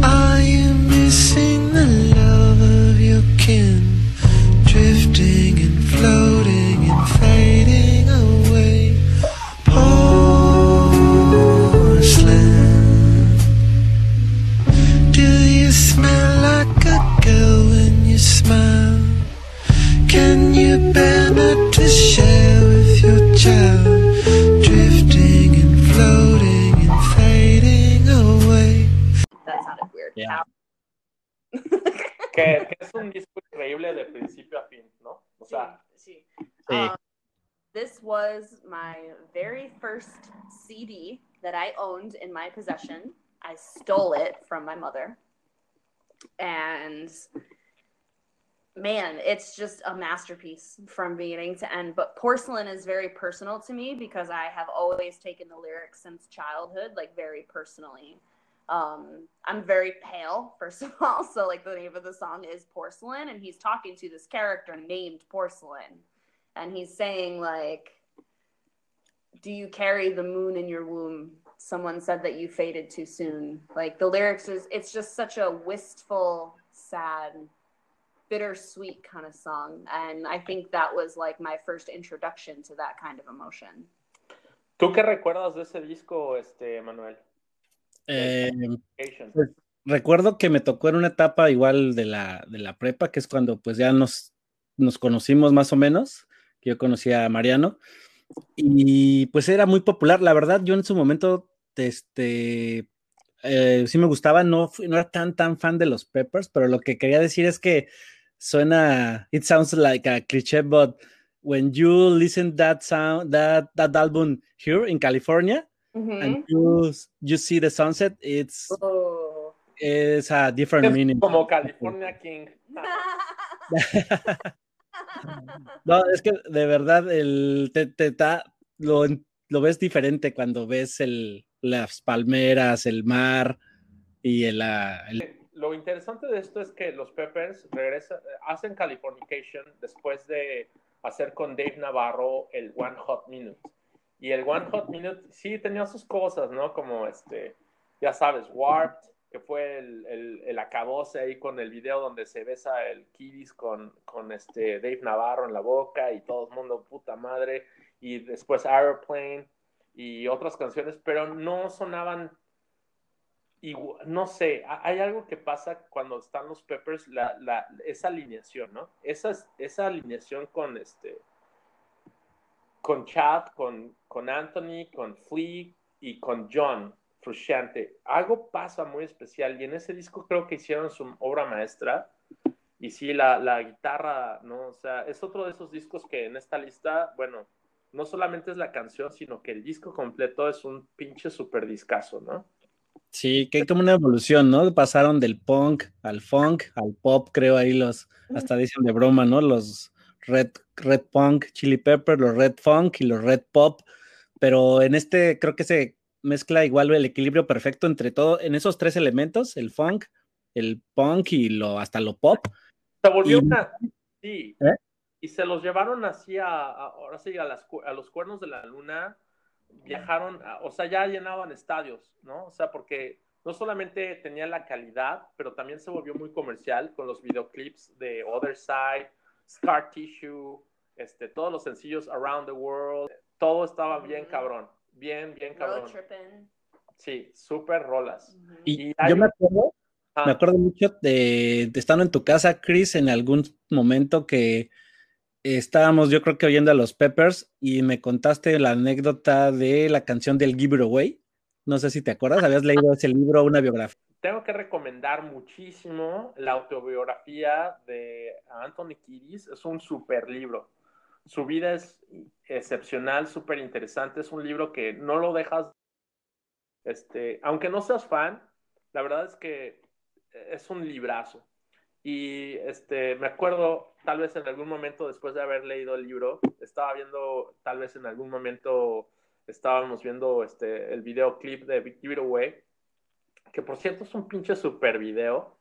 Are you missing the love of your kin? Drifting and floating and fading away. Porcelain. Do you smell like a girl when you smile? Can you bear not to share Yeah. *laughs* Que, que es un disco increíble de principio a fin, ¿no? O sea, Sí. Sí. Um, this was my very first CD that I owned in my possession. I stole it from my mother. And man, it's just a masterpiece from beginning to end. But Porcelain is very personal to me because I have always taken the lyrics since childhood, like very personally. Um, I'm very pale, first of all. *laughs* So, like, the name of the song is Porcelain, and he's talking to this character named Porcelain. And he's saying, like, do you carry the moon in your womb? Someone said that you faded too soon. Like, the lyrics is, it's just such a wistful, sad, bittersweet kind of song. And I think that was like my first introduction to that kind of emotion. ¿tú qué recuerdas de ese disco, este, Manuel? Eh, Asian. recuerdo que me tocó en una etapa igual de la, de la prepa, que es cuando pues ya nos, nos conocimos más o menos, que yo conocí a Mariano, y pues era muy popular. La verdad, yo en su momento, este, eh, sí me gustaba, no, no era tan, tan fan de los Peppers, pero lo que quería decir es que suena, it sounds like a cliché, but when you listen that sound, that, that album here in California, and you, you see the sunset, it's, Oh. it's a different Es meaning. como California King. *laughs* No, es que de verdad el, te, te da- lo, lo ves diferente cuando ves el, las palmeras, el mar y el, ah, el- Lo interesante de esto es que los Peppers regresan, hacen Californication después de hacer con Dave Navarro el One Hot Minute. Y el One Hot Minute sí tenía sus cosas, ¿no? Como este, ya sabes, Warped, que fue el, el, acabose ahí con el video donde se besa el Kiris con, con este Dave Navarro en la boca y todo el mundo, puta madre, y después Aeroplane y otras canciones, pero no sonaban igu- no sé, ha- hay algo que pasa cuando están los Peppers, la, la, esa alineación, ¿no? Esa, esa alineación con este con Chad, con, con Anthony, con Flea y con John Frusciante. Algo pasa muy especial y en ese disco creo que hicieron su obra maestra. Y sí, la, la guitarra, ¿no? O sea, es otro de esos discos que en esta lista, bueno, no solamente es la canción, sino que el disco completo es un pinche super discazo, ¿no? Sí, que hay como una evolución, ¿no? Pasaron del punk al funk, al pop, creo ahí los, hasta dicen de broma, ¿no? Los red, red punk, chili pepper, los red funk y los red pop, pero en este creo que se mezcla igual el equilibrio perfecto entre todo, en esos tres elementos, el funk, el punk y lo hasta lo pop. Se volvió Y- una... Sí. ¿Eh? Y se los llevaron así a, a- ahora sí, a, las, a los cuernos de la luna. Viajaron, a- o sea, ya llenaban estadios, ¿no? O sea, porque no solamente tenía la calidad, pero también se volvió muy comercial con los videoclips de Other Side, Scar Tissue, este, todos los sencillos Around the World. Todo estaba bien Ujú. cabrón. Bien, bien Road cabrón. tripping. Sí, súper rolas. Y Y hay yo me un- acuerdo, Ah, me acuerdo mucho de, de estando en tu casa, Chris, en algún momento que estábamos, yo creo que oyendo a los Peppers y me contaste la anécdota de la canción del Give It Away. No sé si te acuerdas, habías leído ese libro, una biografía. Tengo que recomendar muchísimo la autobiografía de Anthony Kiedis. Es un super libro. Su vida es excepcional, súper interesante. Es un libro que no lo dejas, este, aunque no seas fan, la verdad es que es un librazo. Y este, me acuerdo, tal vez en algún momento después de haber leído el libro, estaba viendo, tal vez en algún momento estábamos viendo este, el videoclip de Give It Away, que por cierto es un pinche super video.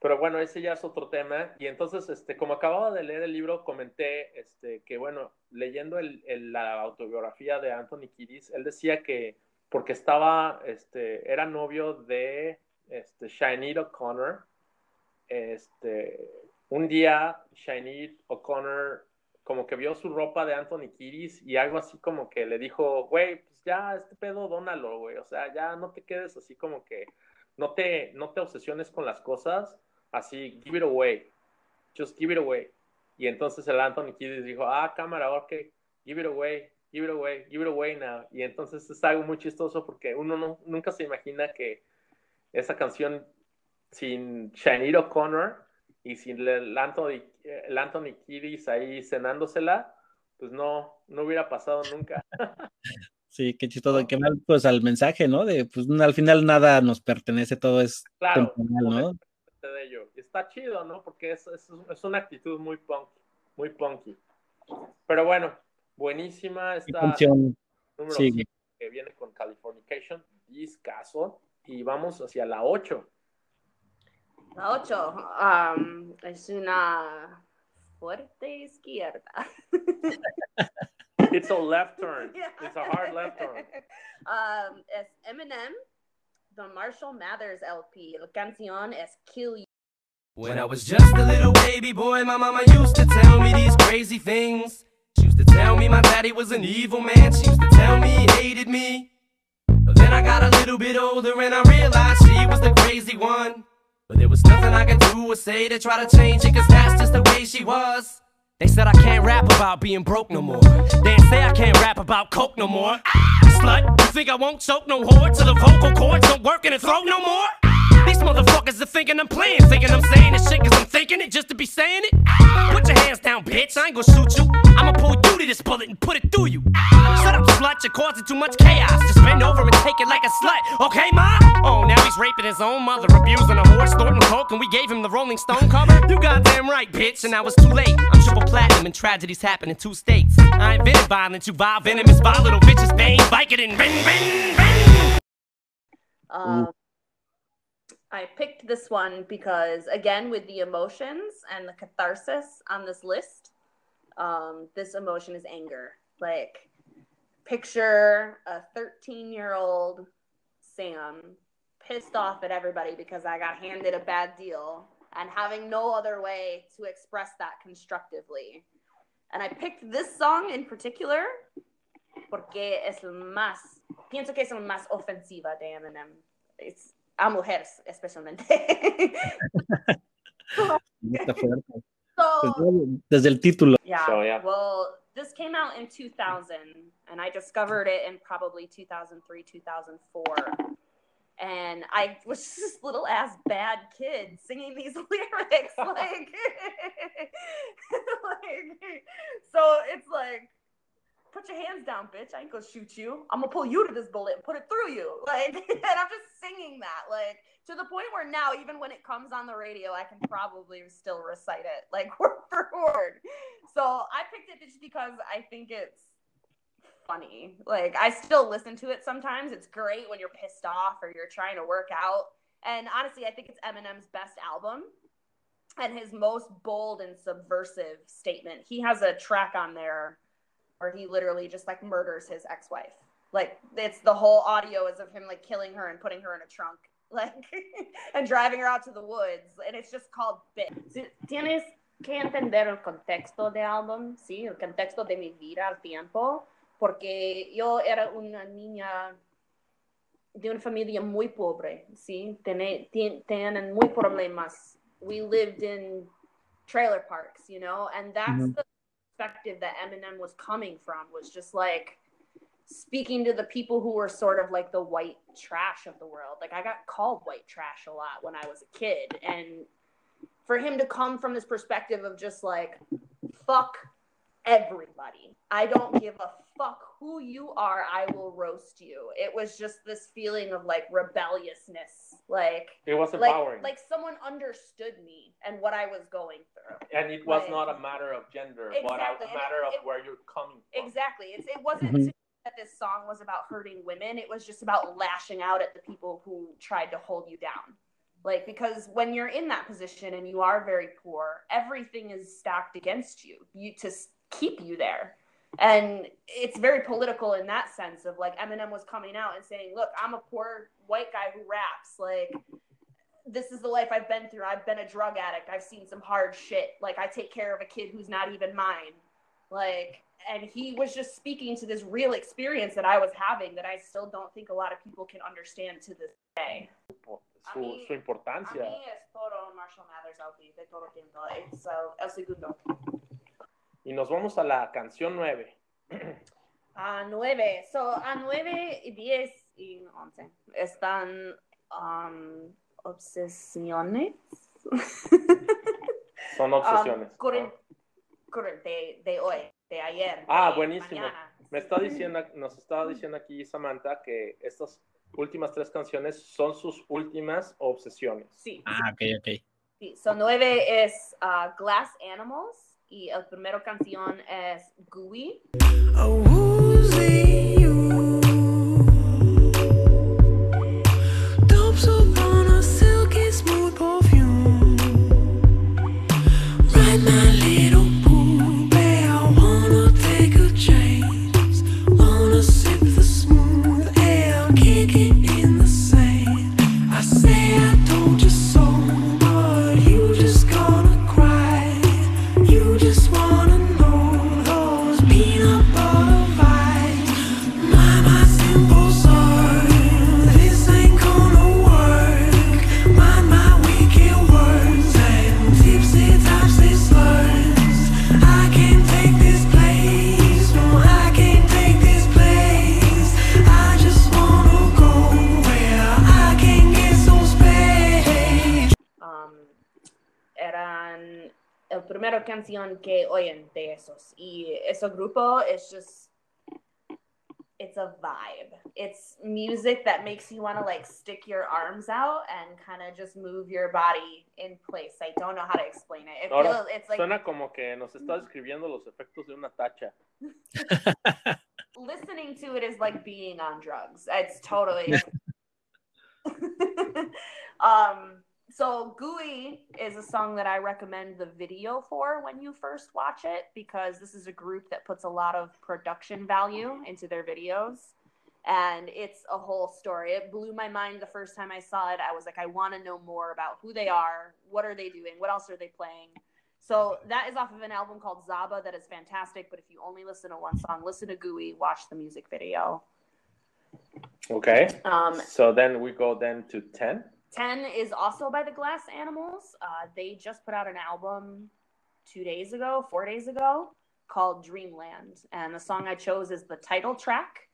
Pero bueno, ese ya es otro tema. Y entonces, este, como acababa de leer el libro, comenté este, que, bueno, leyendo el, la autobiografía de Anthony Kiedis, él decía que porque estaba, este, era novio de este, Sinead O'Connor, este, un día Sinead O'Connor como que vio su ropa de Anthony Kiedis y algo así como que le dijo, güey, pues ya, este pedo, dónalo, güey, o sea, ya no te quedes así como que, no te, no te obsesiones con las cosas, así, give it away, just give it away. Y entonces el Anthony Kiedis dijo, ah, cámara, ok, give it away, give it away, give it away now. Y entonces es algo muy chistoso porque uno no, nunca se imagina que esa canción sin Sinead O'Connor y sin el Anthony, el Anthony Kiedis ahí cenándosela, pues no, no hubiera pasado nunca. *laughs* Sí, qué chistoso, qué mal, pues al mensaje, ¿no? De, pues al final nada nos pertenece, todo es Claro, temporal, ¿no? de ello. Está chido, ¿no? Porque es, es, es una actitud muy punk, muy punky. Pero bueno, buenísima esta canción, número sí. 5 que viene con Californication, discaso, y vamos hacia la 8. La 8 um, es una fuerte izquierda. *laughs* *laughs* It's a left turn. *laughs* It's a hard left turn. *laughs* Um, es Eminem, The Marshall Mathers LP. La canción es Kill You. When I was just a little baby boy, my mama used to tell me these crazy things. She used to tell me my daddy was an evil man. She used to tell me he hated me. But then I got a little bit older and I realized she was the crazy one. But there was nothing I could do or say to try to change it, cause that's just the way she was. They said I can't rap about being broke no more. They say I can't rap about coke no more. Ah, slut, you think I won't choke no whore till the vocal cords don't work in the throat no more? These motherfuckers are thinking I'm playing, thinking I'm saying this shit cause I'm thinking it just to be saying it. Bitch, I ain't gonna shoot you. I'ma pull you to this bullet and put it through you. Shut up, slut, you're causing too much chaos. Just bend over and take it like a slut, okay, ma? Oh, now he's raping his own mother, abusing a horse, snorting coke, and we gave him the Rolling Stone cover? You goddamn right, bitch, and now it's too late. I'm triple platinum and tragedies happen in two states. I invented violence, you vile, venomous, vile little bitches, bang, Vicodin, bang, bang, bang. Um, I picked this one because, again, with the emotions and the catharsis on this list, um, this emotion is anger. Like, picture a 13 year old Sam pissed off at everybody because I got handed a bad deal and having no other way to express that constructively. And I picked this song in particular porque es más, pienso que es la más ofensiva de Eminem. Es a mujeres especialmente. *laughs* Está fuerte. so, Desde, desde el título. yeah. So, yeah. Well, this came out in 2000, and I discovered it in probably 2003, 2004. And I was *laughs* just this little ass bad kid singing these *laughs* lyrics, like, *laughs* like, so it's like, put your hands down, bitch. I ain't gonna shoot you. I'm gonna pull you to this bullet and put it through you. *laughs* Like, and I'm just singing that, like, to the point where now, even when it comes on the radio, I can probably still recite it, *laughs* like, word for word. So I picked it just because I think it's funny. Like, I still listen to it sometimes. It's great when you're pissed off or you're trying to work out. And honestly, I think it's Eminem's best album and his most bold and subversive statement. He has a track on there where he literally just like murders his ex-wife. Like it's the whole audio is of him like killing her and putting her in a trunk, *laughs* like and driving her out to the woods, and it's just called Bit. Sí, Tienes que entender el contexto del álbum, sí, el contexto de mi vida al tiempo, porque yo era una niña de una familia muy pobre, sí, Tene- tien- tienen muy problemas. We lived in trailer parks, you know, and that's Mhm. the perspective that Eminem was coming from was just like speaking to the people who were sort of like the white trash of the world. Like I got called white trash a lot when I was a kid and for him to come from this perspective of just like fuck everybody. I don't give a fuck who you are. I will roast you. It was just this feeling of like rebelliousness. Like It was like empowering. like someone understood me and what I was going through. and it was like- not a matter of gender, but Exactly, a and matter it- of where you're coming from. Exactly. It's, it wasn't Mhm. that this song was about hurting women. It was just about lashing out at the people who tried to hold you down. Like, because when you're in that position and you are very poor, everything is stacked against you, you to keep you there. And it's very political in that sense of like Eminem was coming out and saying, Look, I'm a poor white guy who raps. Like, this is the life I've been through. I've been a drug addict. I've seen some hard shit. Like, I take care of a kid who's not even mine. Like, and he was just speaking to this real experience that I was having that I still don't think a lot of people can understand to this day. Su, mí- su A importancia. mí es todo Marshall Mathers LP de todo tiempo. So, el segundo. Y nos vamos a la canción 9. A nueve. So, a nueve, y diez y once están um, obsesiones. Son *laughs* obsesiones. Um, current- ¿no? current, de, de hoy, de ayer. Ah, de buenísimo. mañana. Me está diciendo, nos estaba diciendo aquí Samantha que estas últimas tres canciones son sus últimas obsesiones. Sí. Ah, ok, ok. Sí, so nueve es uh, Glass Animals y el primero canción es Gooey. I canción que oyen de esos. Y ese grupo es just, it's a vibe. It's music that makes you want to like stick your arms out and kind of just move your body in place. I don't know how to explain it. It Ahora, feels, it's like Suena como que nos está describiendo los efectos de una tacha. *laughs* listening to it is like being on drugs. It's totally. *laughs* *laughs* um. So Gooey is a song that I recommend the video for when you first watch it because this is a group that puts a lot of production value into their videos. and it's a whole story. It blew my mind the first time I saw it. I was like, I want to know more about who they are, what are they doing, what else are they playing. So that is off of an album called Zaba that is fantastic. But if you only listen to one song, listen to Gooey, watch the music video. Okay. Um, So then we go then to 10. 10 is also by the Glass Animals. Uh, they just put out an album two days ago, four days ago, called Dreamland. And the song I chose is the title track.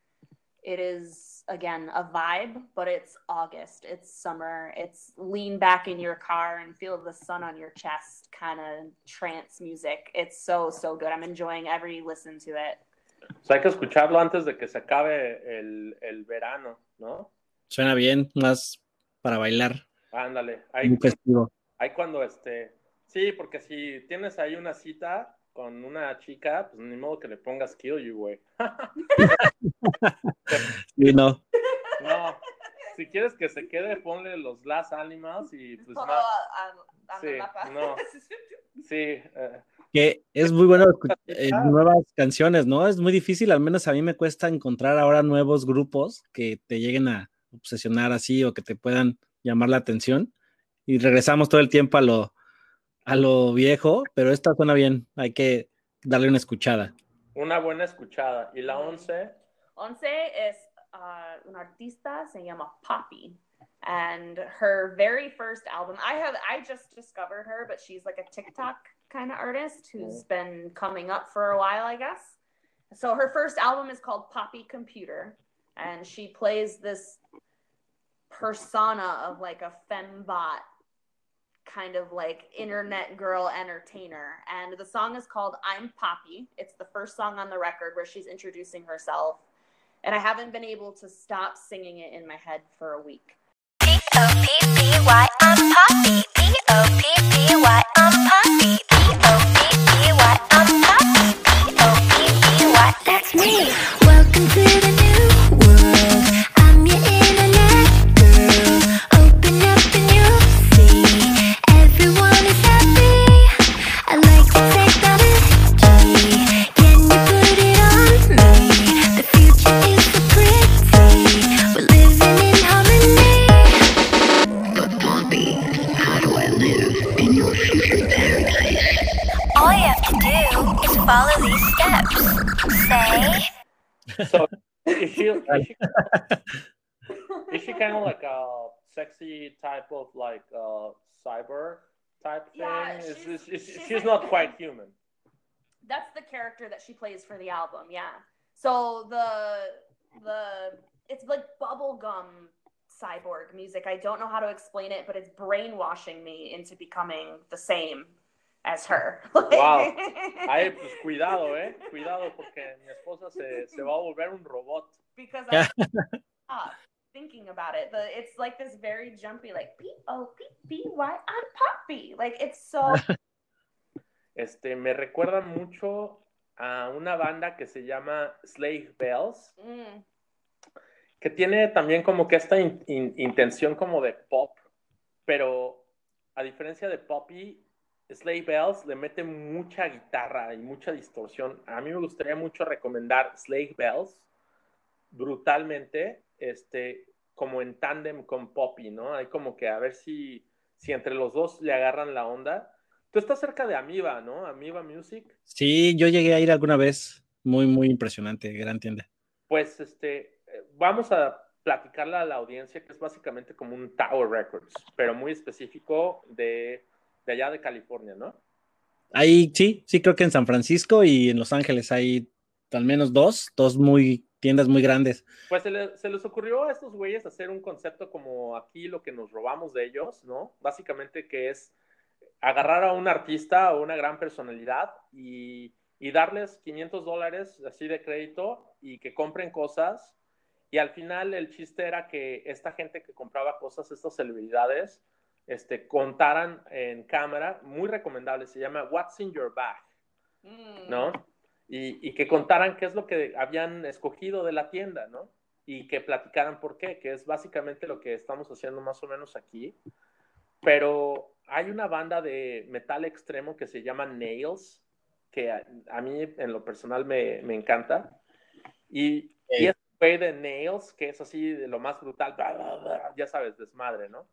It is, again, a vibe, but it's August, it's summer, it's lean back in your car and feel the sun on your chest kind of trance music. It's so, so good. I'm enjoying every listen to it. O sea, hay que escucharlo antes de que se acabe el, el verano, ¿no? Suena bien, más para bailar. Ándale. Ahí, ahí cuando este. Sí, porque si tienes ahí una cita con una chica, pues ni modo que le pongas kill you, güey. *laughs* Sí, no. No. Si quieres que se quede, ponle los Glass Animals y pues Todo más. a- a Sí, no. *laughs* Sí. eh, Que es muy bueno escuchar eh, nuevas canciones, ¿no? Es muy difícil, al menos a mí me cuesta encontrar ahora nuevos grupos que te lleguen a obsesionar así o que te puedan llamar la atención. Y regresamos todo el tiempo a lo, a lo viejo, pero esta suena bien, hay que darle una escuchada. una buena escuchada. Y la 11. Once es uh, una artista, se llama Poppy. And her very first album, I have, I just discovered her, but she's like a TikTok kind of artist who's been coming up for a while, I guess. So her first album is called Poppy Computer, and she plays this persona of like a fembot kind of like internet girl entertainer. And the song is called I'm Poppy. It's the first song on the record where she's introducing herself. And I haven't been able to stop singing it in my head for a week. P-O-P-P-Y, I'm Poppy. P-O-P-P-Y, I'm Poppy. Sexy type of like uh cyber type thing? Yeah, is, she's- is, is, she's she's, like- not quite human. That's the character that she plays for the album, yeah. So the the it's like bubblegum cyborg music. I don't know how to explain it, but it's brainwashing me into becoming the same as her. *laughs* Wow. Ay, pues cuidado, eh. Cuidado porque mi esposa se, se va a volver un robot. because *laughs* I stop thinking about it. The it's like this very jumpy, like P O P P Y I'm Poppy. Like it's so *laughs* Este, me recuerda mucho a una banda que se llama Slave Bells, mm, que tiene también como que esta in- in- intención como de pop, pero a diferencia de Poppy, Slave Bells le mete mucha guitarra y mucha distorsión. A mí me gustaría mucho recomendar Slave Bells brutalmente, este, como en tándem con Poppy, ¿no? Hay como que a ver si, si entre los dos le agarran la onda. Tú estás cerca de Amiba, ¿no? Amiba Music. Sí, yo llegué a ir alguna vez, muy, muy impresionante, gran tienda. Pues este, eh, vamos a platicarle a la audiencia que es básicamente como un Tower Records, pero muy específico de, de allá de California, ¿no? Ahí sí, sí creo que en San Francisco y en Los Ángeles hay al menos dos, dos muy tiendas muy grandes. Pues se, se les ocurrió a estos güeyes hacer un concepto como aquí lo que nos robamos de ellos, ¿no? Básicamente que es agarrar a un artista o una gran personalidad y, y darles 500 dólares así de crédito y que compren cosas. Y al final el chiste era que esta gente que compraba cosas, estas celebridades, este, contaran en cámara, muy recomendable, se llama What's in Your Bag. ¿no? Y, y que contaran qué es lo que habían escogido de la tienda, ¿no? Y que platicaran por qué, que es básicamente lo que estamos haciendo más o menos aquí. Pero hay una banda de metal extremo que se llama Nails, que a, a mí en lo personal me, me encanta. Y, y es güey de Nails, que es así de lo más brutal, bla, bla, bla, ya sabes, desmadre, ¿no?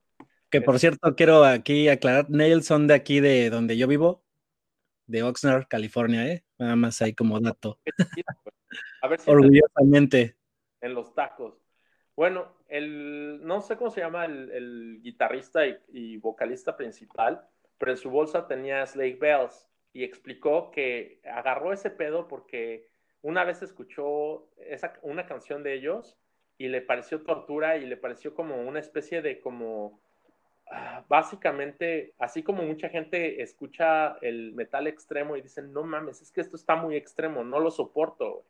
Que por cierto, quiero aquí aclarar, Nails son de aquí de donde yo vivo, de Oxnard, California, ¿eh? Nada más ahí como dato. *laughs* A ver si te- Orgullosamente. en los tacos. Bueno, el, no sé cómo se llama el, el guitarrista y, y vocalista principal, pero en su bolsa tenía Slave Bells y explicó que agarró ese pedo porque una vez escuchó esa, una canción de ellos y le pareció tortura y le pareció como una especie de como básicamente así como mucha gente escucha el metal extremo y dicen no mames es que esto está muy extremo no lo soporto güey".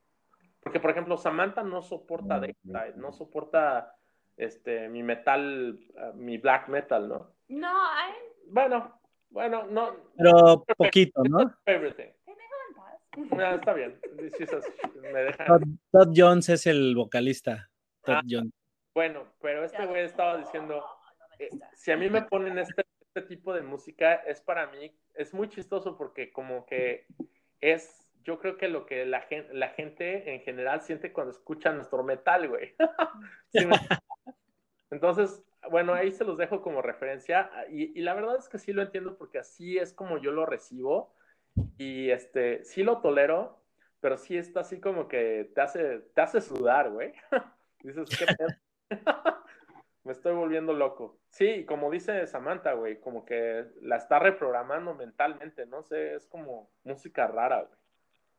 porque por ejemplo Samantha no soporta Daytime, no soporta este mi metal ah, mi black metal no No, I, bueno bueno no Pero poquito, ¿no? everything paz. No, está bien me Todd, Todd Jones es el vocalista. Todd Ah. Jones. bueno pero este güey estaba diciendo Si a mí me ponen este, este tipo de música, es para mí, es muy chistoso porque como que es, yo creo que lo que la gente, la gente en general siente cuando escucha nuestro metal, güey. *laughs* Entonces, bueno, ahí se los dejo como referencia y, y la verdad es que sí lo entiendo porque así es como yo lo recibo y este, sí lo tolero, pero sí está así como que te hace, te hace sudar, güey. *laughs* Dices, ¿qué pedo? *laughs* Me estoy volviendo loco. Sí, como dice Samantha, güey, como que la está reprogramando mentalmente, no sé, es como música rara, güey.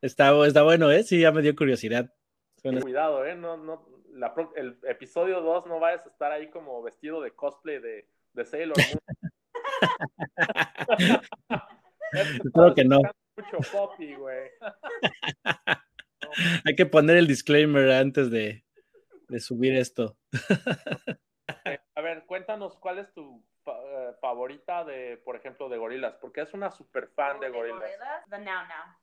Está, está bueno, ¿eh? Sí, ya me dio curiosidad. Suena- Cuidado, eh, no, no, la el episodio 2 no vayas a estar ahí como vestido de cosplay de, de Sailor Moon. *laughs* Espero que no. Mucho poppy, güey. *laughs* Hay que poner el disclaimer antes de, de subir esto. Eh, A ver, cuéntanos cuál es tu fa- eh, favorita de, por ejemplo, de Gorilas, porque es una super fan de Gorilas. The Now Now.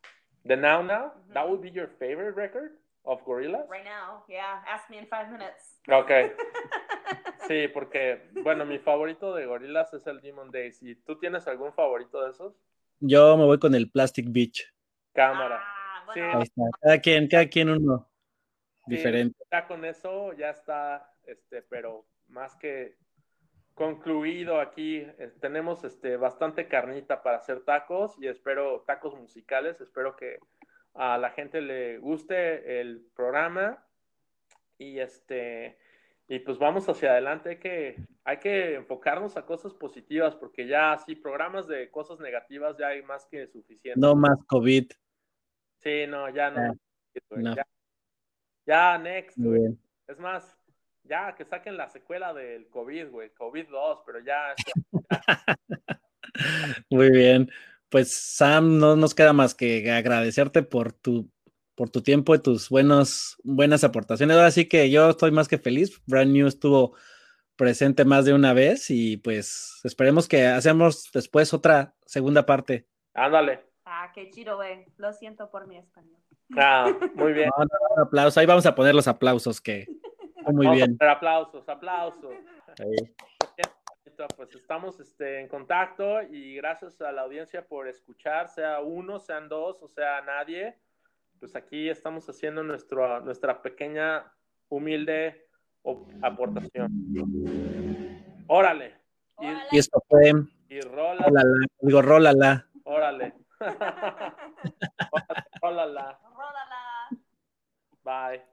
The Now Now, that Ujú. would be your favorite record of Gorillaz? Right now, yeah. Ask me in five minutes. Ok, *laughs* sí, porque, bueno, mi favorito de Gorillaz es el Demon Days. ¿Y tú tienes algún favorito de esos? Yo me voy con el Plastic Beach. Cámara. Ah, Sí. bueno, Ahí está. Cada quien, cada quien uno Sí, diferente. Ya con eso ya está, este, pero más que concluido aquí. eh, tenemos este, bastante carnita para hacer tacos y espero, tacos musicales. Espero que a la gente le guste el programa. Y este, y pues vamos hacia adelante. Hay que, hay que enfocarnos a cosas positivas porque ya así programas de cosas negativas ya hay más que suficiente. No más COVID. Sí, no, ya no. Ya, ya, next. Es más, ya que saquen la secuela del COVID, güey, COVID 2, pero ya, *laughs* Muy bien. Pues Sam, no nos queda más que agradecerte por tu, por tu tiempo y tus buenos, buenas aportaciones. Ahora sí que yo estoy más que feliz. Brand New estuvo presente más de una vez y pues esperemos que hacemos después otra segunda parte. ándale. Ah, qué chido, güey. Lo siento por mi español. Ah, muy bien. No, no, no, aplausos. Ahí vamos a poner los aplausos que muy Vamos a bien. hacer aplausos, aplausos. Ahí. Pues estamos este, en contacto y gracias a la audiencia por escuchar, sea uno, sean dos o sea nadie. Pues aquí estamos haciendo nuestro, nuestra pequeña, humilde aportación. Órale. Y, Órale. Y esto fue y rola, Rólala. Digo, rólala. órale. *laughs* órale, rólala. Rólala. Bye.